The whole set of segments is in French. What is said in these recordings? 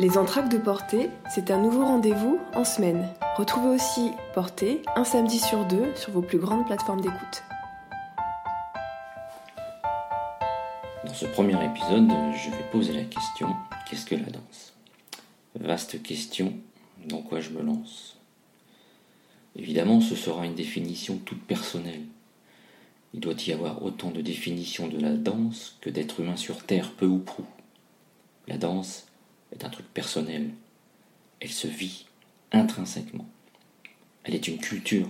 Les entraques de Portée, c'est un nouveau rendez-vous en semaine. Retrouvez aussi Portée un samedi sur deux sur vos plus grandes plateformes d'écoute. Dans ce premier épisode, je vais poser la question qu'est-ce que la danse? Vaste question, dans quoi je me lance? Évidemment, ce sera une définition toute personnelle. Il doit y avoir autant de définitions de la danse que d'êtres humains sur Terre, peu ou prou. La danse, est un truc personnel. Elle se vit intrinsèquement. Elle est une culture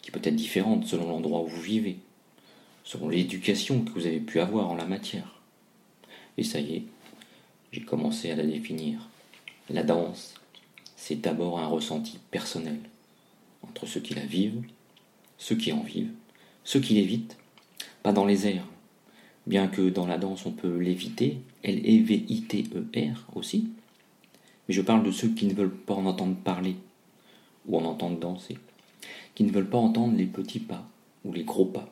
qui peut être différente selon l'endroit où vous vivez, selon l'éducation que vous avez pu avoir en la matière. Et ça y est, j'ai commencé à la définir. La danse, c'est d'abord un ressenti personnel entre ceux qui la vivent, ceux qui en vivent, ceux qui l'évitent, pas dans les airs, bien que dans la danse on peut l'éviter, L-E-V-I-T-E-R aussi, mais je parle de ceux qui ne veulent pas en entendre parler, ou en entendre danser, qui ne veulent pas entendre les petits pas ou les gros pas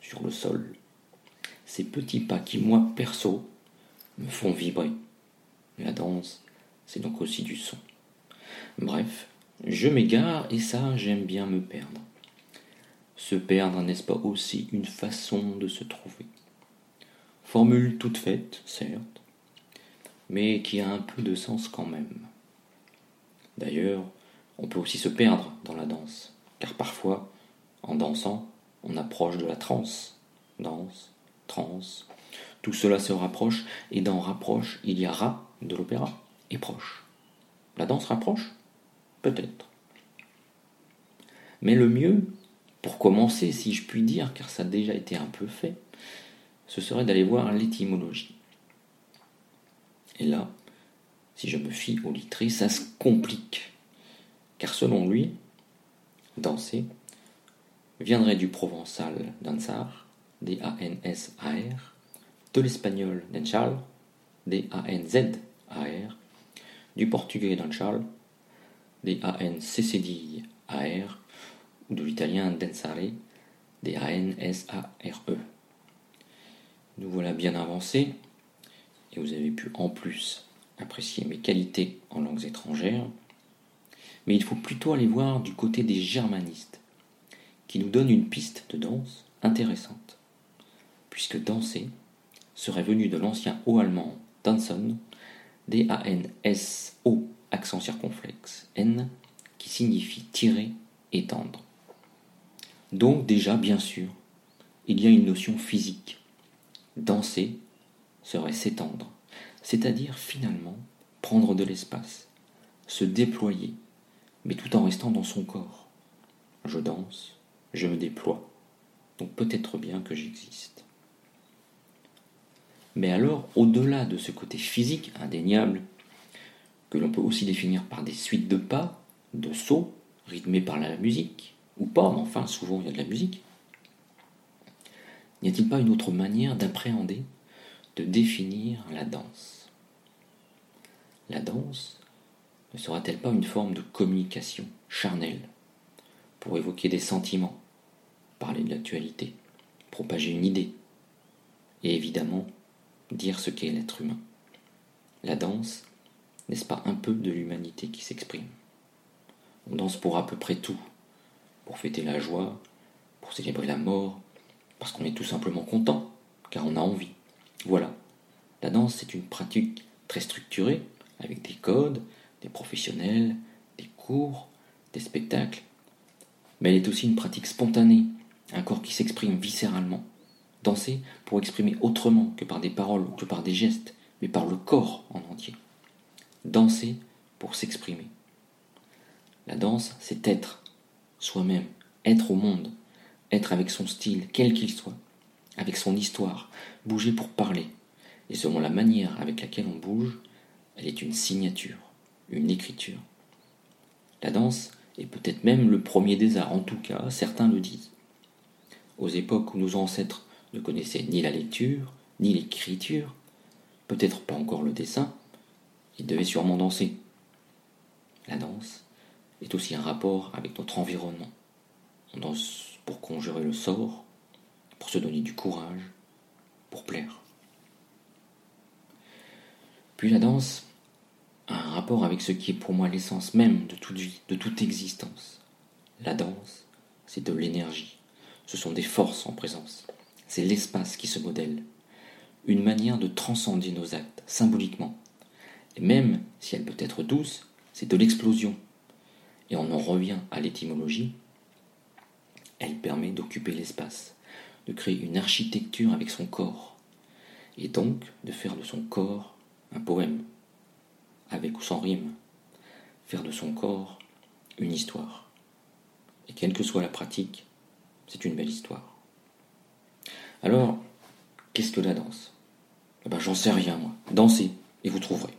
sur le sol. Ces petits pas qui, moi, perso, me font vibrer. La danse, c'est donc aussi du son. Bref, je m'égare et ça, j'aime bien me perdre. Se perdre, n'est-ce pas aussi une façon de se trouver? Formule toute faite, certes, mais qui a un peu de sens quand même. D'ailleurs, on peut aussi se perdre dans la danse, car parfois, en dansant, on approche de la transe. Danse, transe, tout cela se rapproche, et dans rapproche, il y a rat de l'opéra, et proche. La danse rapproche Peut-être. Mais le mieux, pour commencer, si je puis dire, car ça a déjà été un peu fait, ce serait d'aller voir l'étymologie. Et là, si je me fie au littré, ça se complique. Car selon lui, danser viendrait du provençal danzar, D-A-N-S-A-R, de l'espagnol danchal, D-A-N-Z-A-R, du portugais danchal, D-A-N-C-C-D-A-R, ou de l'italien dansare, D-A-N-S-A-R-E. Nous voilà bien avancés et vous avez pu en plus apprécier mes qualités en langues étrangères. Mais il faut plutôt aller voir du côté des germanistes qui nous donnent une piste de danse intéressante, puisque danser serait venu de l'ancien haut allemand danson, D-A-N-S-O, accent circonflexe, N, qui signifie tirer, étendre. Donc déjà, bien sûr, il y a une notion physique Danser serait s'étendre, c'est-à-dire finalement prendre de l'espace, se déployer, mais tout en restant dans son corps. Je danse, je me déploie, donc peut-être bien que j'existe. Mais alors, au-delà de ce côté physique indéniable, que l'on peut aussi définir par des suites de pas, de sauts, rythmés par la musique, ou pas, mais enfin souvent il y a de la musique, N'y a-t-il pas une autre manière d'appréhender, de définir la danse? La danse ne sera-t-elle pas une forme de communication charnelle pour évoquer des sentiments, parler de l'actualité, propager une idée et évidemment dire ce qu'est l'être humain? La danse, n'est-ce pas un peu de l'humanité qui s'exprime? On danse pour à peu près tout, pour fêter la joie, pour célébrer la mort, parce qu'on est tout simplement content, car on a envie. Voilà. La danse, c'est une pratique très structurée, avec des codes, des professionnels, des cours, des spectacles. Mais elle est aussi une pratique spontanée, un corps qui s'exprime viscéralement. Danser pour exprimer autrement que par des paroles ou que par des gestes, mais par le corps en entier. Danser pour s'exprimer. La danse, c'est être, soi-même, être au monde, être avec son style, quel qu'il soit, avec son histoire, bouger pour parler. Et selon la manière avec laquelle on bouge, elle est une signature, une écriture. La danse est peut-être même le premier des arts, en tout cas, certains le disent. Aux époques où nos ancêtres ne connaissaient ni la lecture, ni l'écriture, peut-être pas encore le dessin, ils devaient sûrement danser. La danse est aussi un rapport avec notre environnement. On danse pour conjurer le sort, pour se donner du courage, pour plaire. Puis la danse a rapport avec ce qui est pour moi l'essence même de toute vie, de toute existence. La danse, c'est de l'énergie. Ce sont des forces en présence. C'est l'espace qui se modèle. Une manière de transcender nos actes, symboliquement. Et même si elle peut être douce, c'est de l'explosion. Et on en revient à l'étymologie. Elle permet d'occuper l'espace, de créer une architecture avec son corps, et donc de faire de son corps un poème, avec ou sans rime, faire de son corps une histoire. Et quelle que soit la pratique, c'est une belle histoire. Alors, qu'est-ce que la danse? Eh ben, J'en sais rien, moi. Dansez, et vous trouverez.